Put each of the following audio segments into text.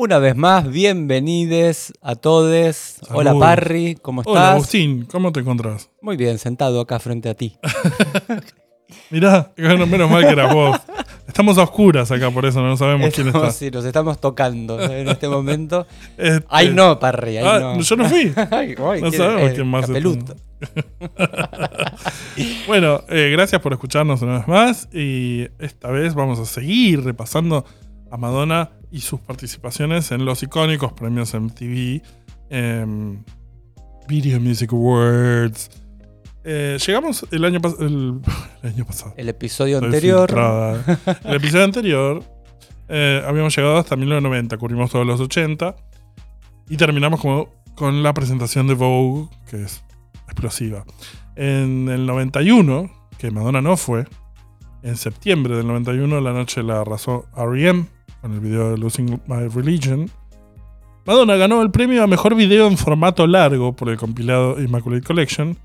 Una vez más, bienvenides a todos. Hola. Parry, ¿cómo estás? Hola Agustín, ¿cómo te encontrás? Muy bien, sentado acá frente a ti. Mirá, bueno, menos mal que eras vos. Estamos a oscuras acá, por eso no sabemos quién está. sí, nos estamos tocando en este momento. Este- Ay no, Parry, ay Ah, no. yo no fui. Ay, ay, No ¿quién- sabemos eh, quién más Capeluto. Bueno, eh, gracias por escucharnos una vez más. Y esta vez vamos a seguir repasando a Madonna y sus participaciones en los icónicos premios MTV, em, Video Music Awards. Eh, llegamos el año, pas- el, el año pasado. El episodio anterior. El episodio anterior eh, habíamos llegado hasta 1990, cubrimos todos los 80 y terminamos como con la presentación de Vogue, que es explosiva. En el 91, que Madonna no fue, en septiembre del 91 la noche la arrasó R.E.M. con el video de Losing My Religion. Madonna ganó el premio a mejor video en formato largo por el compilado Immaculate Collection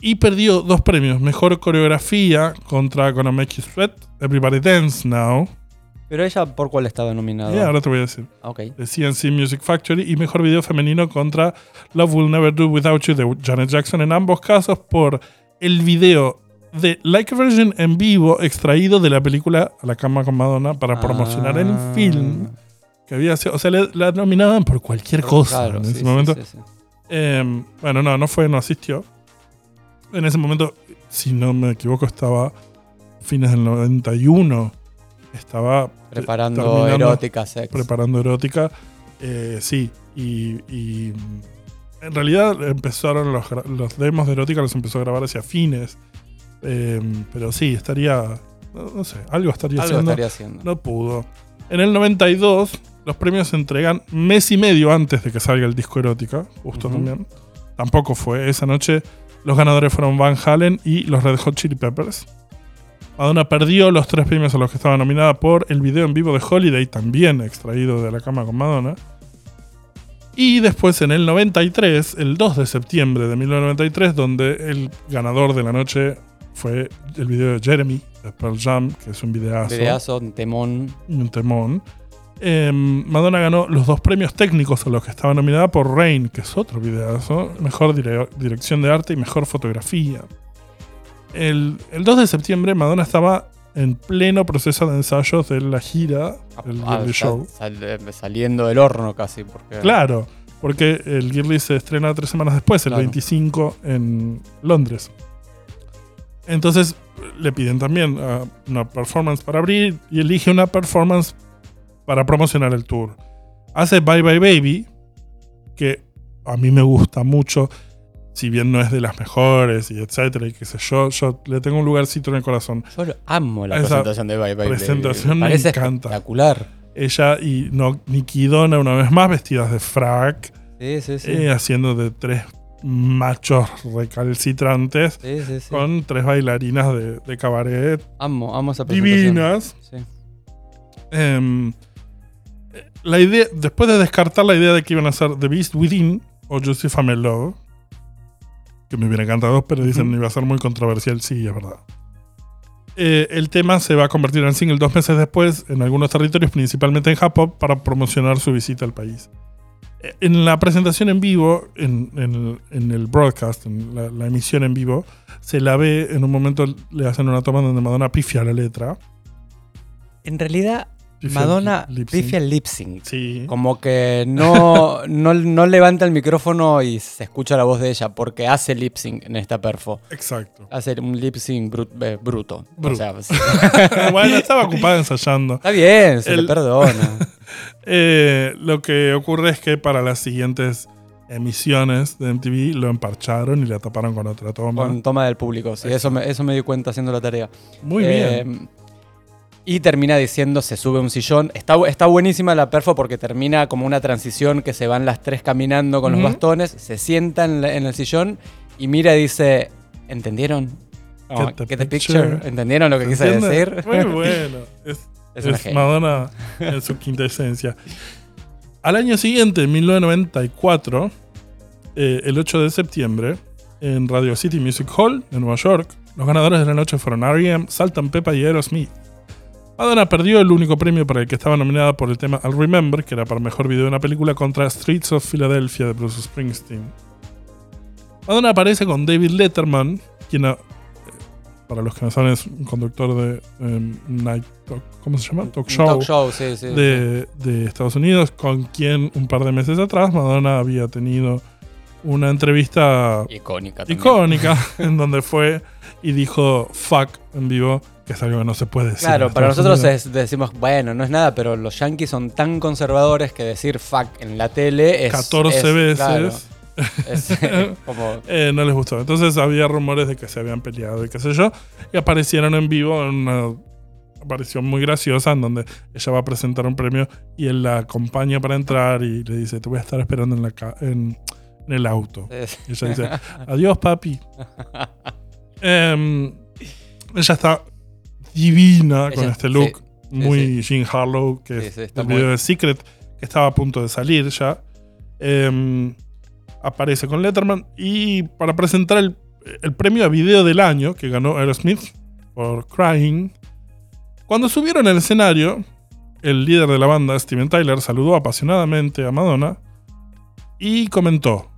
y perdió dos premios: mejor coreografía contra Gonna Make You Sweat, Everybody Dance Now. Pero ella, ¿por cuál estaba nominada? Y ahora te voy a decir: Ah, Ok. de CNC Music Factory y mejor video femenino contra Love Will Never Do Without You de Janet Jackson. En ambos casos, por el video de Like a Virgin en vivo extraído de la película A la cama con Madonna para promocionar el Ah. film que había sido. O sea, le- la nominaban por cualquier cosa Claro, en sí, ese sí, momento. sí. Eh, bueno, no, no fue, no asistió. En ese momento, si no me equivoco, estaba fines del 91. Estaba Preparando erótica sex. preparando erótica. Eh, sí, y, y, en realidad empezaron los, los demos de erótica, los empezó a grabar hacia fines. Eh, pero sí, estaría, no, no sé, algo estaría Algo haciendo. estaría haciendo. No pudo. En el 92, los premios se entregan mes y medio antes de que salga el disco erótica, justo también. Tampoco fue. Esa noche los ganadores fueron Van Halen y los Red Hot Chili Peppers. Madonna perdió los tres premios a los que estaba nominada por el video en vivo de Holiday, también extraído de la cama con Madonna. Y después en el 93, el 2 de septiembre de 1993, donde el ganador de la noche fue el video de Jeremy de Pearl Jam, que es un videazo Videazo, un temón. un temón. Eh, Madonna ganó los dos premios técnicos a los que estaba nominada por Rain, que es otro videazo, mejor dire- dirección de arte y mejor fotografía. El, el 2 de septiembre Madonna estaba en pleno proceso de ensayos de la gira del Ah, Girly Show. sal- eh, saliendo del horno casi. Porque, Claro, porque el Girly se estrena tres semanas después, el Claro. 25 en Londres. Entonces le piden también ah, una performance para abrir y elige una performance para promocionar el tour. Hace Bye Bye Baby, que a mí me gusta mucho, si bien no es de las mejores y etcétera, y qué sé yo, yo le tengo un lugarcito en el corazón. Yo amo la Esa presentación de Bye Bye. Baby. presentación me Parece encanta. espectacular. Ella y no, Nikki Donna una vez más vestidas de frac. Sí, sí, sí. eh, haciendo de tres machos recalcitrantes sí, sí, sí. con tres bailarinas de, de cabaret Amo, amo esa presentación. divinas. Em, la idea, después de descartar la idea de que iban a ser The Beast Within o My Love, que me hubiera encantado, pero dicen que iba a ser muy controversial, sí, es verdad. Eh, el tema se va a convertir en single dos meses después en algunos territorios, principalmente en Japón, para promocionar su visita al país. En la presentación en vivo, en, en el, en el broadcast, en la, la emisión en vivo, se la ve, en un momento le hacen una toma donde Madonna pifia la letra. En realidad, Pifia Madonna el pifia el lip sync. Sí. Como que no, no, no levanta el micrófono y se escucha la voz de ella porque hace lip sync en esta perfo. Exacto. Hace un lip sync eh, bruto. O Bruto. sea, bueno, estaba ocupada ensayando. está bien, se El- le perdona. Eh, lo que ocurre es que para las siguientes emisiones de MTV lo emparcharon y la taparon con otra toma. Con toma del público, sí, eso me, eso me di cuenta haciendo la tarea. Muy Eh, bien. Y termina diciendo, se sube un sillón. Está, está buenísima la perfo porque termina como una transición que se van las tres caminando con los bastones, se sienta en, el sillón y mira y dice, ¿entendieron? Como, Get the get the picture. picture. ¿Entendieron lo que ¿Se quise entiende? decir? Muy bueno. Es, Es. Madonna en su quinta esencia. Al año siguiente, en 1994, eh, el 8 de septiembre, en Radio City Music Hall de Nueva York, los ganadores de la noche fueron R.E.M., Saltan Pepa y Aerosmith. Madonna perdió el único premio para el que estaba nominada por el tema I'll Remember, que era para mejor video de una película, contra Streets of Philadelphia de Bruce Springsteen. Madonna aparece con David Letterman, quien, para los que no saben, es un conductor de eh, Night Talk, ¿cómo se llama? Talk Show, Talk show, sí, sí. de, de Estados Unidos, con quien un par de meses atrás Madonna había tenido una entrevista. Icónica también. icónica en donde fue y dijo fuck en vivo, que es algo que no se puede decir. Claro, para nosotros es- decimos, bueno, no es nada, pero los yankees son tan conservadores que decir fuck en la tele es. 14 es- veces. claro, es eh, como. Eh, no les gustó. Entonces había rumores de que se habían peleado y qué sé yo. Y aparecieron en vivo en una aparición muy graciosa en donde ella va a presentar un premio y él la acompaña para entrar y le dice, te voy a estar esperando en, la en, en el auto. Y ella dice, adiós papi. Em, ella está divina con este look. sí, muy Jean Harlow, que Sí, es sí, el muy- video de Secret, que estaba a punto de salir ya. Em, aparece con Letterman y para presentar el, el premio a video del año que ganó Aerosmith por Crying. Cuando subieron al escenario, el líder de la banda, Steven Tyler, saludó apasionadamente a Madonna y comentó: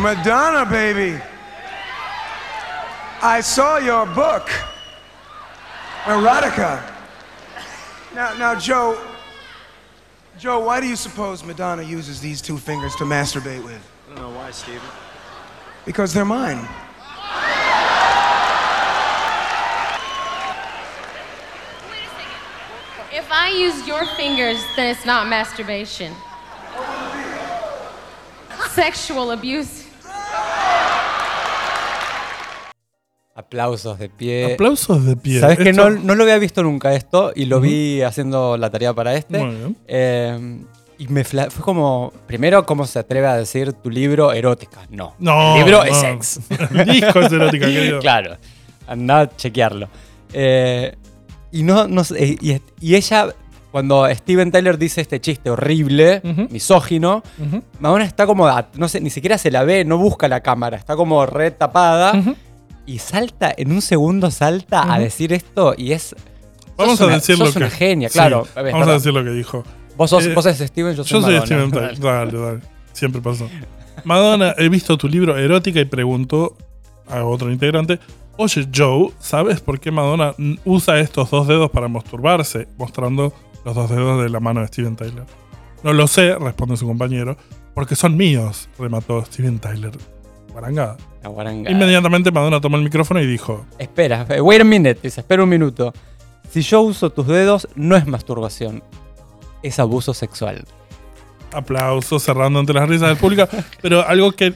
Madonna, baby. I saw your book, Erotica. Now, now, Joe. Joe, why do you suppose Madonna uses these two fingers to masturbate with? I don't know why, Steven. Because they're mine. If I use your fingers, then it's not masturbation. Sexual abuse. Aplausos de pie. Aplausos de pie. Sabes que no, no lo había visto nunca esto y lo vi haciendo la tarea para este. Muy bien. Eh, y me fue como, primero, ¿cómo se atreve a decir tu libro erótica? No. No, El libro no. es sex. El disco es erótica, querido. claro. Anda a chequearlo. Eh, y no, no y, y ella, cuando Steven Tyler dice este chiste horrible, misógino. Madonna está como, no sé, ni siquiera se la ve, no busca la cámara, está como re tapada. Y salta, en un segundo salta a decir esto y es... Vamos sos a una- decir lo sos que. una genia, Sí, claro. Vamos a decir lo que dijo. Vos sos, Eh, vos sos Steven, yo soy Yo soy Madonna. Steven Tyler. Dale, dale. Siempre pasó. Madonna, he visto tu libro erótica y preguntó a otro integrante: Oye, Joe, ¿sabes por qué Madonna usa estos dos dedos para masturbarse? Mostrando los dos dedos de la mano de Steven Tyler. No lo sé, responde su compañero, porque son míos, remató Steven Tyler. La guaranga. Inmediatamente Madonna tomó el micrófono y dijo: Espera, eh, wait a minute, dice, espera un minuto. Si yo uso tus dedos, no es masturbación, es abuso sexual. aplausos cerrando ante las risas del público. Pero algo que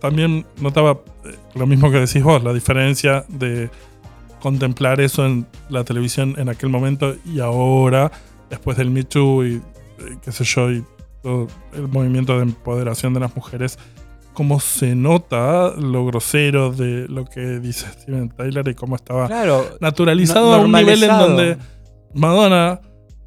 también notaba, eh, lo mismo que decís vos, la diferencia de contemplar eso en la televisión en aquel momento y ahora, después del Me Too y eh, qué sé yo, y todo el movimiento de empoderación de las mujeres, cómo se nota lo grosero de lo que dice Steven Tyler y cómo estaba Claro. naturalizado no- a un nivel en donde Madonna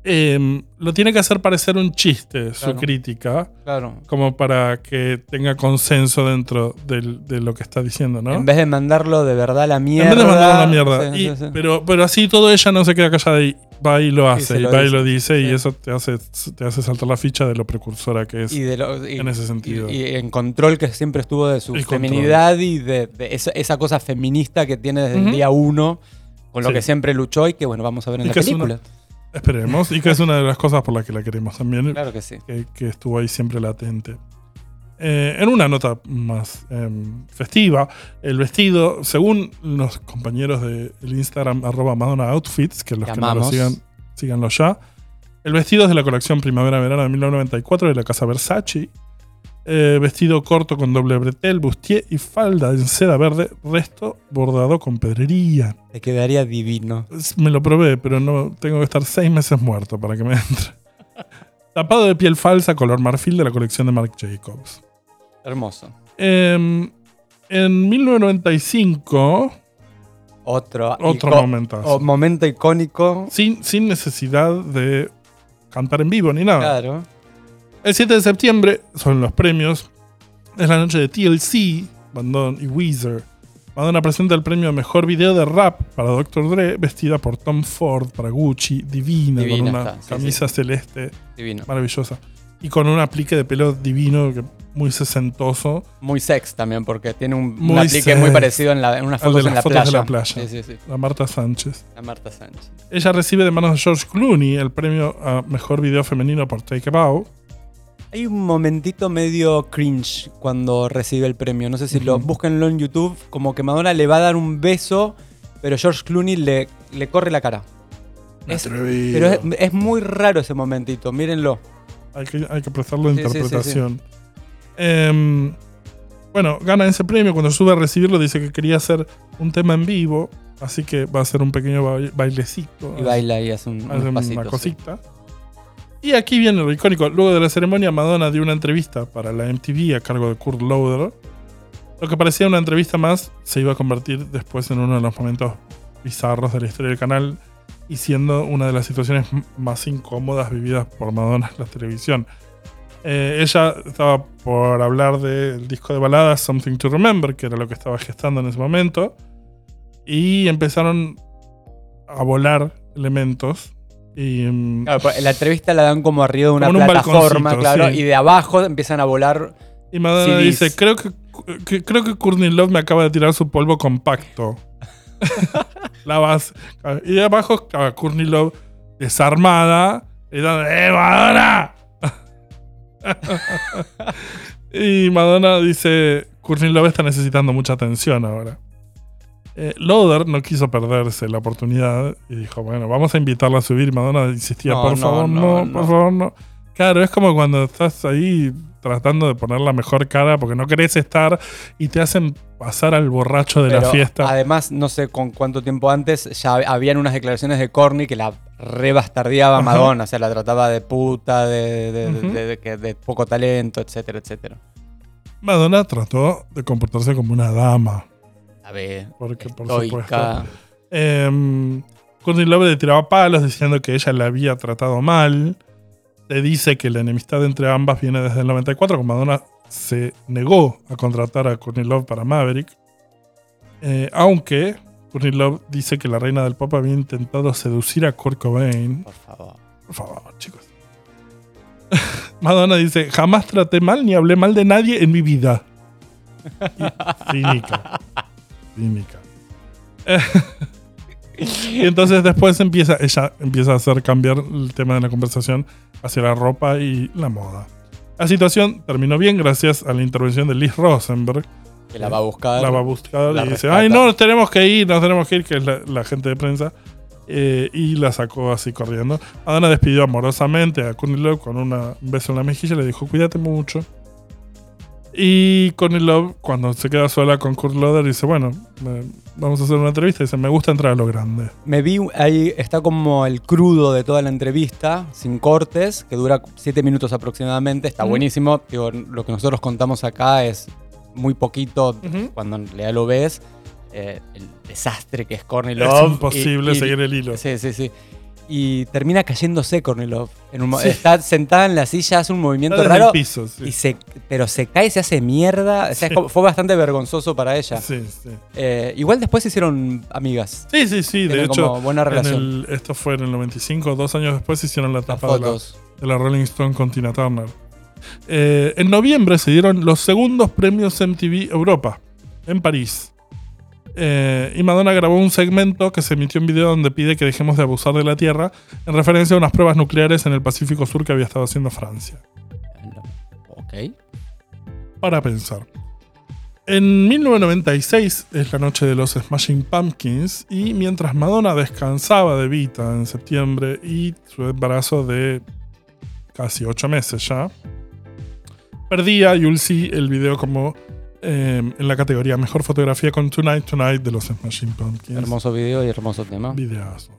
eh, lo tiene que hacer parecer un chiste su crítica, Claro. como para que tenga consenso dentro del- de lo que está diciendo, ¿no? En vez de mandarlo de verdad a la En mierda. vez de mandarlo a la mierda. Sí, Y- sí, sí. Pero, pero así todo ella no se queda callada y va y lo hace, y lo va y dice. lo dice, y eso te hace, te hace saltar la ficha de lo precursora que es. Y, de lo- y- en ese sentido. Y, y en control que siempre estuvo de su El control. feminidad y de, de esa, esa cosa feminista que tiene desde el día uno, con lo Sí. que siempre luchó y que, bueno, vamos a ver en Y la una- película. Esperemos, y que es una de las cosas por las que la queremos también. Claro que sí. que, que estuvo ahí siempre latente. Eh, en una nota más em, festiva, el vestido, según los compañeros del Instagram arroba Madonna Outfits, que los Que no lo sigan, síganlo ya. El vestido es de la colección Primavera-Verano de 1994 de la casa Versace. Eh, vestido corto con doble bretel, bustier y falda en seda verde, resto bordado con pedrería. Te quedaría divino. Me lo probé, pero no tengo que estar seis meses muerto para que me entre. Tapado de piel falsa, color marfil de la colección de Marc Jacobs. Hermoso. Eh, En 1995, Otro, Otro momentazo. o momento icónico. sin, sin necesidad de cantar en vivo ni nada. Claro. El 7 de septiembre son los premios. Es la noche de TLC, Bandon y Weezer. Madonna presenta el premio a Mejor Video de Rap para Dr. Dre, vestida por Tom Ford para Gucci, divina, Divina con una está, sí, camisa celeste Divino. maravillosa. Y con un aplique de pelo divino, que muy sesentoso. Muy sex también, porque tiene un, Muy un aplique sex. muy parecido en, la, en unas de fotos, las en, la fotos de playa. la playa. Sí, sí, sí. La Marta Sánchez. La Marta Sánchez. Ella recibe de manos de George Clooney el premio a Mejor Video Femenino por Take a Bow. Hay un momentito medio cringe cuando recibe el premio. No sé si lo búsquenlo en YouTube. Como que Madonna le va a dar un beso, pero George Clooney le, le corre la cara. Es- pero es, es muy raro ese momentito. Mírenlo. Hay que, hay que prestarle Sí, sí, sí, interpretación. Em, bueno, gana ese premio. Cuando sube a recibirlo, dice que quería hacer un tema en vivo. Así que va a hacer un pequeño ba- bailecito. Y baila y hace un, Hace una cosita. Y aquí viene lo icónico. Luego de la ceremonia, Madonna dio una entrevista para la MTV a cargo de Kurt Loder. Lo que parecía una entrevista más se iba a convertir después en uno de los momentos bizarros de la historia del canal y siendo una de las situaciones más incómodas vividas por Madonna en la televisión. Eh, ella estaba por hablar del disco de baladas Something to Remember, que era lo que estaba gestando en ese momento, y empezaron a volar elementos. Y, Claro, pues, la entrevista la dan como arriba de una un plataforma, claro, sí. y de abajo empiezan a volar. Y Madonna CDs. dice, creo que, que- creo que Courtney Love me acaba de tirar su polvo compacto. la base. Y de abajo Courtney Love desarmada, gritando, ¡Eh, Madonna! y Madonna dice, Courtney Love está necesitando mucha atención ahora. Eh, Loder no quiso perderse la oportunidad y dijo, bueno, vamos a invitarla a subir. Madonna insistía, No, por no, favor, no, por favor, no. Claro, es como cuando estás ahí tratando de poner la mejor cara porque no querés estar y te hacen pasar al borracho de la fiesta. Además, no sé con cuánto tiempo antes, ya habían unas declaraciones de Corny que la rebastardeaba. Madonna. O sea, la trataba de puta, de, de- de poco talento, etcétera, etcétera. Madonna trató de comportarse como una dama. Porque, por estoica. supuesto. Eh, Courtney Love le tiraba palos diciendo que ella la había tratado mal. Se dice que la enemistad entre ambas viene desde el 94, cuando Madonna se negó a contratar a Courtney Love para Maverick. Eh, aunque Courtney Love dice que la reina del pop había intentado seducir a Kurt Cobain. Por favor. Por favor, chicos. Madonna dice, jamás traté mal ni hablé mal de nadie en mi vida. Y- cínica. Cínica. y entonces después empieza, ella empieza a hacer cambiar el tema de la conversación hacia la ropa y la moda. La situación terminó bien gracias a la intervención de Liz Rosenberg. Que la va a buscar. La va a buscar y dice, ay, no, nos tenemos que ir, nos tenemos que ir, que es la, la gente de prensa. Eh, y la sacó así corriendo. Madonna despidió amorosamente a Love con una- un beso en la mejilla y le dijo, cuídate mucho. Y Courtney Love, cuando se queda sola con Kurt Loder, dice, bueno, eh, vamos a hacer una entrevista. Dice, me gusta entrar a lo grande. Me vi ahí, está como el crudo de toda la entrevista, sin cortes, que dura 7 minutos aproximadamente. Está buenísimo. Digo, lo que nosotros contamos acá es muy poquito cuando en realidad lo ves. eh, el desastre que es Courtney Es Love. imposible y- y- seguir el hilo. Sí, sí, sí. Y termina cayéndose Courtney Love. En un Está sentada en la silla, hace un movimiento Está raro. el piso, sí. y se, pero se cae, se hace mierda. O sea, Sí. fue bastante vergonzoso para ella. Sí, sí. Eh, igual después se hicieron amigas. Sí, sí, sí. De hecho, como buena en relación. el- esto fue en el 95, dos años después hicieron la tapa de la, fotos. de la Rolling Stone con Tina Turner. Eh, en noviembre se dieron los segundos premios MTV Europa, en París. Eh, y Madonna grabó un segmento que se emitió en video donde pide que dejemos de abusar de la Tierra, en referencia a unas pruebas nucleares en el Pacífico Sur que había estado haciendo Francia. Ok. Para pensar. En 1996 es la noche de los Smashing Pumpkins y mientras Madonna descansaba de Vita en septiembre y su embarazo de casi ocho meses ya, perdía You'll See el video como eh, en la categoría Mejor Fotografía con Tonight Tonight de los Smashing Pumpkins. Hermoso video y hermoso tema. Videazo.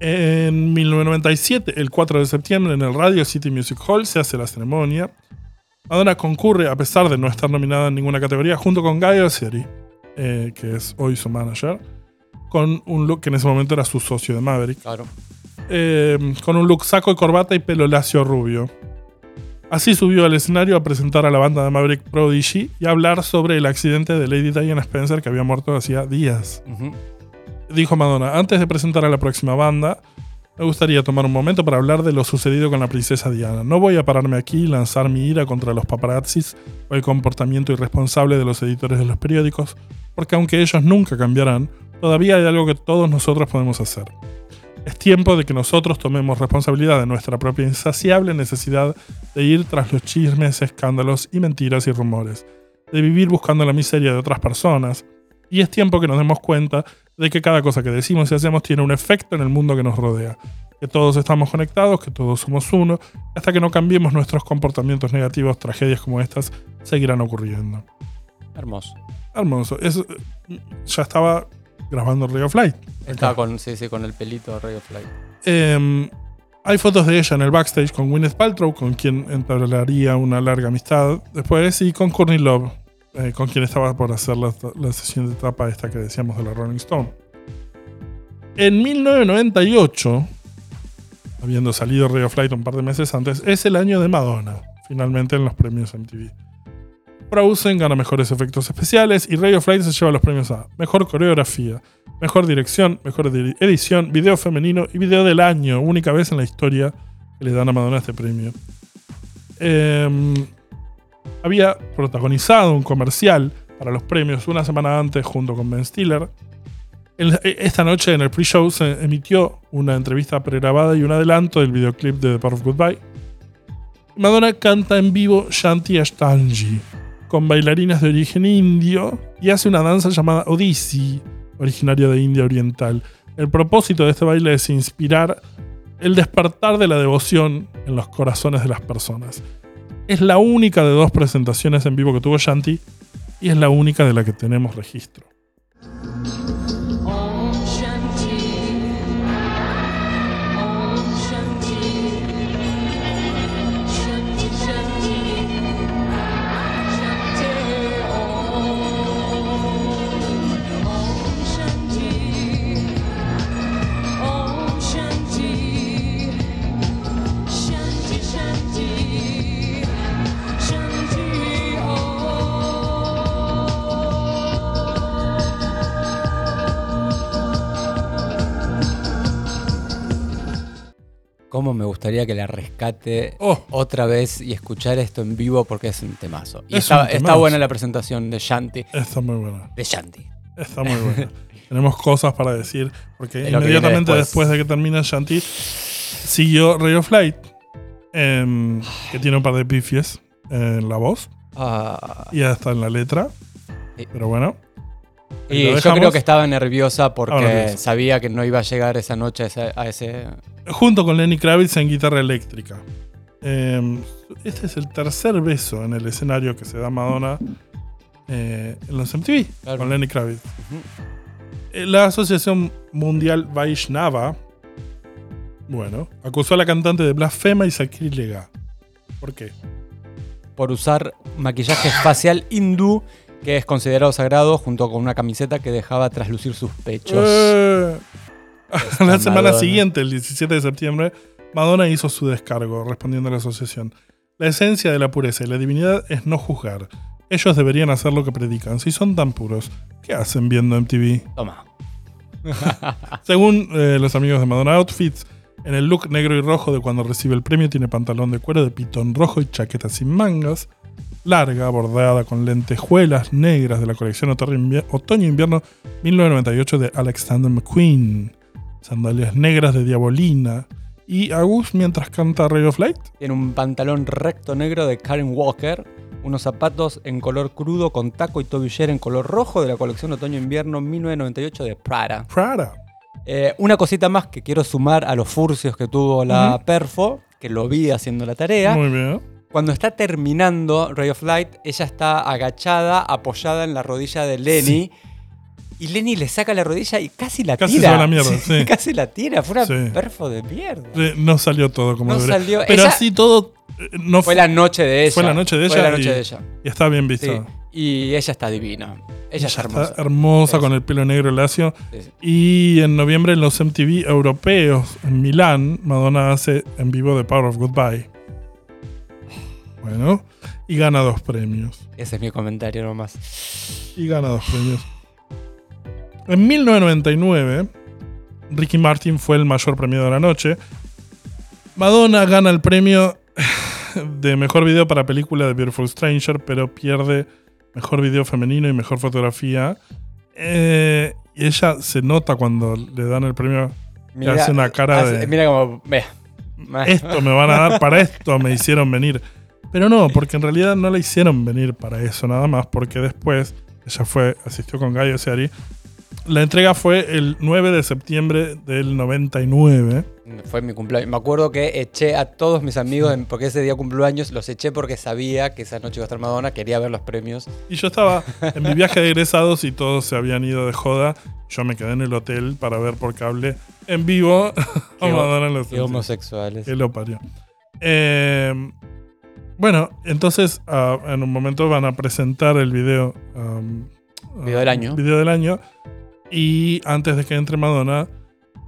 En 1997, el 4 de septiembre, en el Radio City Music Hall se hace la ceremonia. Madonna concurre, a pesar de no estar nominada en ninguna categoría, junto con Guy Fieri, eh, que es hoy su manager, con un look que en ese momento era su socio de Maverick, Claro. eh, con un look saco y corbata y pelo lacio rubio. Así subió al escenario a presentar a la banda de Maverick Prodigy y a hablar sobre el accidente de Lady Diana Spencer que había muerto hacía días. Dijo Madonna, antes de presentar a la próxima banda, me gustaría tomar un momento para hablar de lo sucedido con la princesa Diana. No voy a pararme aquí y lanzar mi ira contra los paparazzis o el comportamiento irresponsable de los editores de los periódicos, porque aunque ellos nunca cambiarán, todavía hay algo que todos nosotros podemos hacer. Es tiempo de que nosotros tomemos responsabilidad de nuestra propia insaciable necesidad de ir tras los chismes, escándalos y mentiras y rumores, de vivir buscando la miseria de otras personas, y es tiempo que nos demos cuenta de que cada cosa que decimos y hacemos tiene un efecto en el mundo que nos rodea, que todos estamos conectados, que todos somos uno, hasta que no cambiemos nuestros comportamientos negativos, tragedias como estas seguirán ocurriendo. Hermoso. Hermoso. Es- ya estaba grabando Ray of Light. Estaba con, sí, sí, con el pelito de Radio Flight. Eh, hay fotos de ella en el backstage con Gwyneth Paltrow, con quien entablaría una larga amistad después, y con Courtney Love, eh, con quien estaba por hacer la, la sesión de etapa esta que decíamos de la Rolling Stone. En 1998, habiendo salido Radio Flight un par de meses antes, es el año de Madonna, finalmente en los premios MTV. Frozen gana mejores efectos especiales y Radio Flight se lleva los premios a Mejor Coreografía, Mejor Dirección, Mejor edi- Edición, Video Femenino y Video del Año, única vez en la historia que le dan a Madonna este premio. Em, había protagonizado un comercial para los premios una semana antes junto con Ben Stiller. En- esta noche en el pre-show se emitió una entrevista pregrabada y un adelanto del videoclip de The Power of Goodbye. Madonna canta en vivo Shanti Ashtangi con bailarinas de origen indio y hace una danza llamada Odissi, originaria de India Oriental. El propósito de este baile es inspirar el despertar de la devoción en los corazones de las personas. Es la única de dos presentaciones en vivo que tuvo Shanti y es la única de la que tenemos registro. Cómo me gustaría que la rescate Oh. otra vez y escuchar esto en vivo porque es un temazo. Y Es está, un está buena la presentación de Shanti. Está muy buena. De Shanti. Está muy buena. Tenemos cosas para decir. Porque De inmediatamente después. después. de que termina Shanti, siguió Radio Flight, em, que tiene un par de pifies en la voz Ah, y hasta en la letra. Sí. Pero bueno. Y yo dejamos. creo que estaba nerviosa porque nerviosa. sabía que no iba a llegar esa noche a ese. a ese- Junto con Lenny Kravitz en guitarra eléctrica. Em, este es el tercer beso en el escenario que se da Madonna eh, en los MTV Claro. con Lenny Kravitz. Eh, La Asociación Mundial Vaishnava, bueno, acusó a la cantante de blasfema y sacrílega. ¿Por qué? por usar maquillaje facial hindú que es considerado sagrado junto con una camiseta que dejaba traslucir sus pechos. Eh, la semana Madonna. siguiente, el 17 de septiembre, Madonna hizo su descargo respondiendo a la asociación. La esencia de la pureza y la divinidad es no juzgar. Ellos deberían hacer lo que predican. Si son tan puros, ¿qué hacen viendo MTV? Toma. Según eh, los amigos de Madonna Outfits, en el look negro y rojo de cuando recibe el premio tiene pantalón de cuero de pitón rojo y chaqueta sin mangas, larga, bordeada con lentejuelas negras de la colección otoño-invier- otoño-invierno 1998 de Alexander McQueen, sandalias negras de Diabolina y Agus mientras canta Ray of Light. Tiene un pantalón recto negro de Karen Walker, unos zapatos en color crudo con taco y tobillera en color rojo de la colección otoño-invierno 1998 de Prada. Prada. Eh, una cosita más que quiero sumar a los furcios que tuvo la Perfo, que lo vi haciendo la tarea. Muy bien. Cuando está terminando Ray of Light, ella está agachada, apoyada en la rodilla de Lenny. Y Lenny le saca la rodilla y casi la Casi tira. a la mierda, sí. Casi la tira. Fue una Sí. perfo de mierda. No salió todo como No debería. salió. Pero Ella- así todo eh, no Fue la noche de ella. Fue la noche de ella. Fue la noche y, de ella. y está bien visto. Sí. Y ella está divina. Ella, es hermosa. Está hermosa con el pelo negro lacio. Y en noviembre en los MTV europeos en Milán, Madonna hace en vivo The Power of Goodbye. Bueno, y gana dos premios. Ese es mi comentario nomás. Y gana dos premios. En 1999, Ricky Martin fue el mayor premio de la noche. Madonna gana el premio de mejor video para película de Beautiful Stranger, pero pierde mejor video femenino y mejor fotografía. Eh, y ella se nota cuando le dan el premio. que hace una cara hace- de. Mira como. Esto me van a dar para esto, me hicieron venir. Pero no, porque en realidad no la hicieron venir para eso, nada más, porque después ella fue, asistió con Gaio Seari. La entrega fue el 9 de septiembre del 99. Fue mi cumpleaños. Me acuerdo que eché a todos mis amigos, en- porque ese día cumplo años, los eché porque sabía que esa noche iba a estar Madonna, quería ver los premios. Y yo estaba en mi viaje de egresados y todos se habían ido de joda. Yo me quedé en el hotel para ver por cable en vivo a Qué Madonna en los Qué homosexuales. Que lo parió. Eh, bueno, entonces ah, en un momento van a presentar el video. um, Video del año. Video del año. Y antes de que entre Madonna,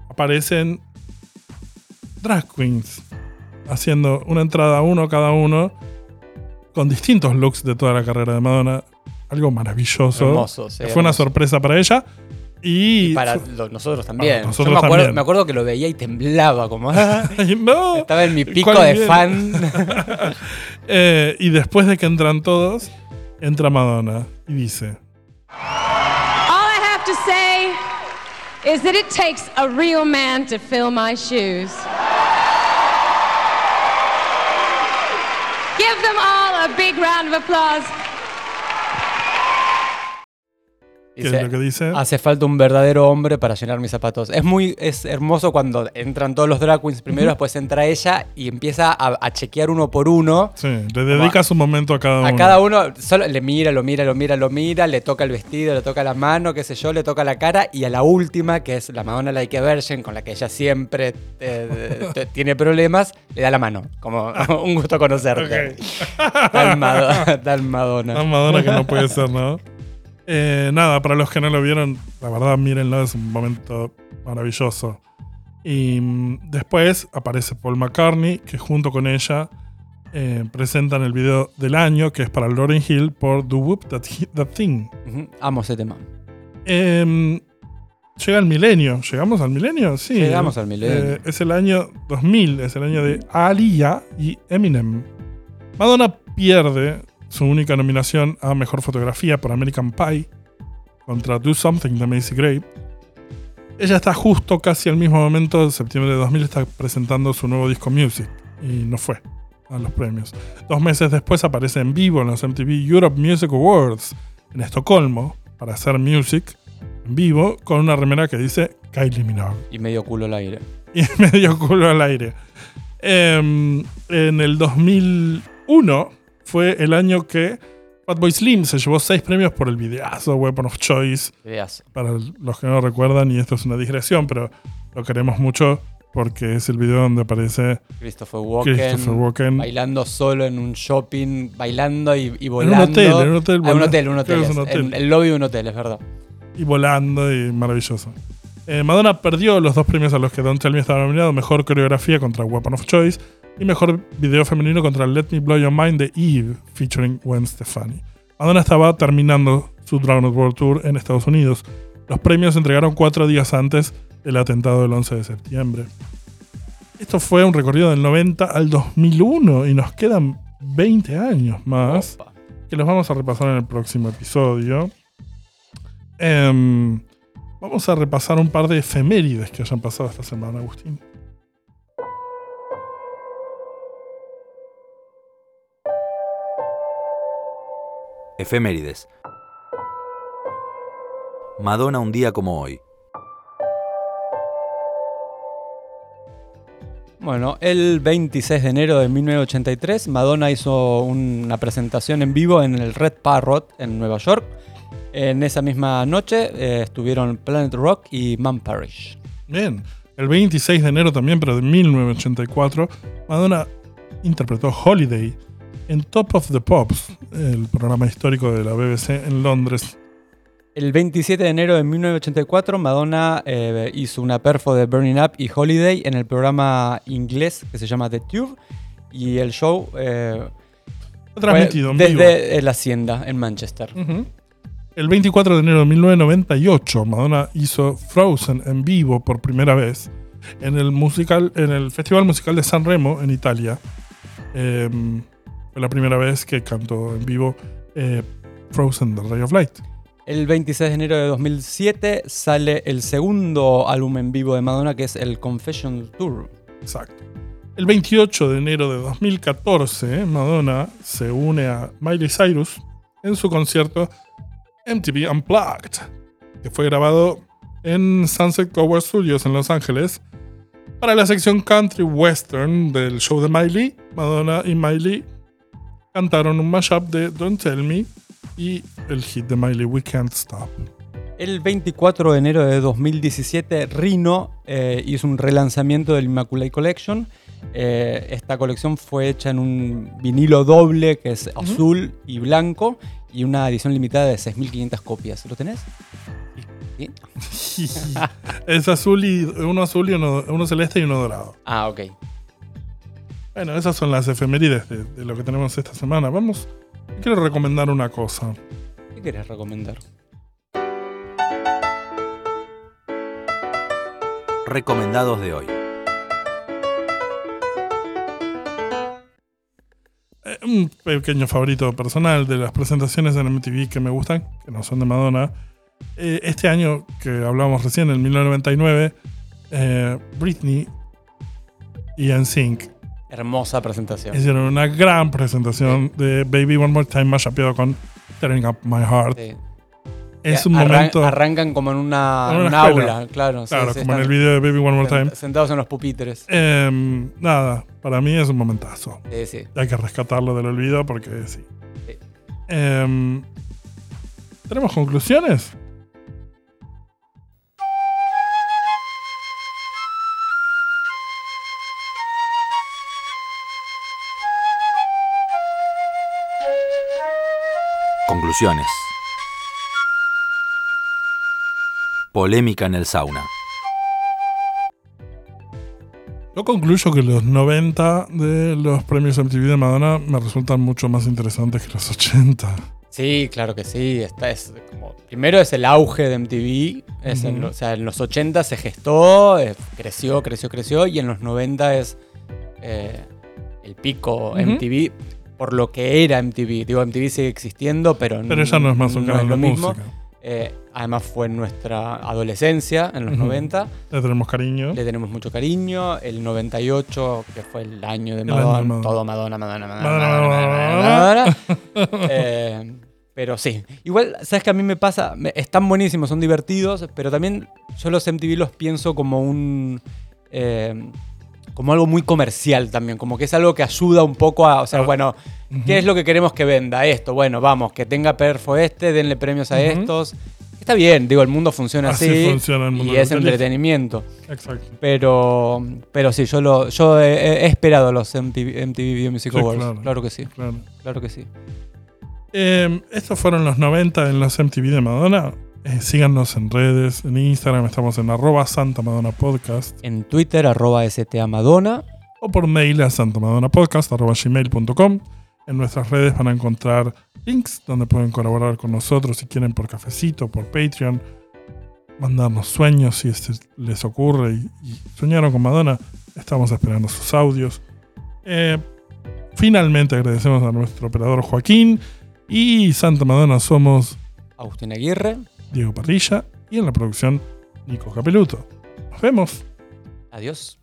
aparecen drag queens haciendo una entrada uno cada uno con distintos looks de toda la carrera de Madonna. Algo maravilloso. Hermoso, sí, Fue una sorpresa para ella. Y, Y para lo- nosotros también. Para nosotros Yo me acuerdo, también. me acuerdo que lo veía y temblaba como. "Ah". No. Estaba en mi pico ¿Cuál de bien? fan. Eh, y después de que entran todos, entra Madonna y dice: All I have to say is that it takes a real man to fill my shoes. Give them all a big round of applause. ¿Qué es lo que dice? Hace falta un verdadero hombre para llenar mis zapatos. Es muy es hermoso cuando entran todos los drag queens primero, después entra ella y empieza a, a chequear uno por uno. Sí, le dedica su momento a cada uno. A cada uno solo le mira, lo mira, lo mira, lo mira, le toca el vestido, le toca la mano, qué sé yo, le toca la cara y a la última, que es la Madonna Like a Virgin, con la que ella siempre eh, tiene problemas, le da la mano. Como un gusto conocerte. Ok. Tal, Mado- tal Madonna. Tan Madonna que no puede ser, ¿no? Eh, nada, para los que no lo vieron, la verdad, mírenlo, es un momento maravilloso. Y mm, después aparece Paul McCartney, que junto con ella eh, presentan el video del año, que es para Lauryn Hill por Do Whoop That, Hi- That Thing. Amo ese tema. Em, llega el milenio. ¿Llegamos al milenio? Sí. Llegamos al milenio. Eh, es el año 2000, es el año de Aliyah y Eminem. Madonna pierde su única nominación a Mejor Fotografía por American Pie contra Do Something de Macy Gray. Ella está justo casi al mismo momento, en septiembre de 2000, está presentando su nuevo disco Music y no fue a los premios. Dos meses después aparece en vivo en los MTV Europe Music Awards en Estocolmo para hacer music en vivo con una remera que dice Kylie Minogue Y medio culo al aire. y medio culo al aire. Em, en el 2001 fue el año que Fatboy Slim se llevó seis premios por el videazo Weapon of Choice. Para los que no lo recuerdan, y esto es una digresión, pero lo queremos mucho porque es el video donde aparece Christopher Walken, Christopher Walken. bailando solo en un shopping, bailando y, y En volando. un hotel, en un hotel. Ah, un hotel, un hotel. es un hotel. En el lobby de un hotel, es verdad. y volando y maravilloso. Eh, Madonna perdió los dos premios a los que Don't Tell Me estaba nominado: Mejor Coreografía contra Weapon of Choice y Mejor Video Femenino contra Let Me Blow Your Mind de Eve, featuring Gwen Stefani. Madonna estaba terminando su Drowned World Tour en Estados Unidos. Los premios se entregaron cuatro días antes del atentado del 11 de septiembre. Esto fue un recorrido del 90 al 2001 y nos quedan 20 años más Opa. que los vamos a repasar en el próximo episodio. Em, vamos a repasar un par de efemérides que hayan pasado esta semana, Agustín. Efemérides. Madonna un día como hoy. Bueno, el 26 de enero de 1983, Madonna hizo una presentación en vivo en el Red Parrot en Nueva York. En esa misma noche eh, estuvieron Planet Rock y Man Parrish. Bien, el 26 de enero también, pero de 1984, Madonna interpretó Holiday en Top of the Pops, el programa histórico de la BBC en Londres. El 27 de enero de 1984, Madonna eh, hizo una perfo de Burning Up y Holiday en el programa inglés que se llama The Tube. Y el show eh, Fue transmitido en fue vivo. desde la Hacienda en Manchester. El 24 de enero de 1998, Madonna hizo Frozen en vivo por primera vez en el, musical, en el Festival Musical de San Remo, en Italia. Em, fue la primera vez que cantó en vivo eh, Frozen, The Ray of Light. El 26 de enero de 2007 sale el segundo álbum en vivo de Madonna, que es el Confession Tour. Exacto. El 28 de enero de 2014, Madonna se une a Miley Cyrus en su concierto MTV Unplugged, que fue grabado en Sunset Gower Studios en Los Ángeles. Para la sección Country Western del show de Miley, Madonna y Miley cantaron un mashup de Don't Tell Me y el hit de Miley We Can't Stop. El 24 de enero de 2017, Rino eh, hizo un relanzamiento del Immaculate Collection. Eh, esta colección fue hecha en un vinilo doble que es azul y blanco y una edición limitada de 6.500 copias. ¿Lo tenés? Sí. es azul y uno azul y uno, uno celeste y uno dorado. Ah, ok. Bueno, esas son las efemérides de, de lo que tenemos esta semana. Vamos, quiero recomendar una cosa. ¿Qué querés recomendar? Recomendados de hoy. Eh, un pequeño favorito personal de las presentaciones en MTV que me gustan, que no son de Madonna. Eh, este año que hablábamos recién, en 1999, eh, Britney y NSYNC Hermosa presentación. hicieron una gran presentación de Baby One More Time mashupeado con Tearing Up My Heart. Sí. Es un Arran- momento... Arrancan como en una, En una un aula, claro. claro, sí, como en el video de Baby One More Time. Sentados en los pupitres. Em, nada, para mí es un momentazo. Sí, sí. Hay que rescatarlo del olvido porque sí. Sí. Em, ¿Tenemos conclusiones? Conclusiones. Polémica en el sauna. Yo concluyo que los 90 de los premios MTV de Madonna me resultan mucho más interesantes que los 80. Sí, claro que sí. Esta es como, primero es el auge de MTV. Es en o sea, en los 80 se gestó, eh, creció, creció, creció. Y en los 90 es eh, el pico. MTV por lo que era MTV. Digo, MTV sigue existiendo, pero, Pero ya no es más un no lo de mismo. música. Eh, además fue en nuestra adolescencia, en los Ujú. 90. Le tenemos cariño. Le tenemos mucho cariño. El 98, que fue el año de El año Madonna. Madonna. Todo Madonna, Madonna, Madonna. Madonna, Madonna, Madonna. Madonna. Eh, pero sí. Igual, ¿sabes que a mí me pasa? Están buenísimos, son divertidos, pero también yo los MTV los pienso como un. eh, como algo muy comercial también, como que es algo que ayuda un poco a, o sea, Ah, bueno, ¿qué es lo que queremos que venda? Esto, bueno, vamos, que tenga perfo este, denle premios a estos. Está bien, digo, el mundo funciona así, Así funciona el mundo y es entretenimiento. Exacto. Pero, pero sí, yo, lo, yo he, he esperado los MTV, MTV Video Music Sí, Awards. claro. Claro. que sí, Claro. claro que sí. Eh, estos fueron los 90 en los MTV de Madonna. Eh, síganos en redes, en Instagram estamos en arroba Santa Madonna Podcast En Twitter, arroba STA Madonna. o por mail a santamadonnapodcast arroba gmail.com. En nuestras redes van a encontrar links donde pueden colaborar con nosotros si quieren por cafecito, por Patreon, mandarnos sueños si este les ocurre y, y soñaron con Madonna. Estamos esperando sus audios. Eh, finalmente agradecemos a nuestro operador Joaquín y Santa Madonna somos Agustín Aguirre. Diego Parrilla y en la producción Nico Capeluto. Nos vemos. Adiós.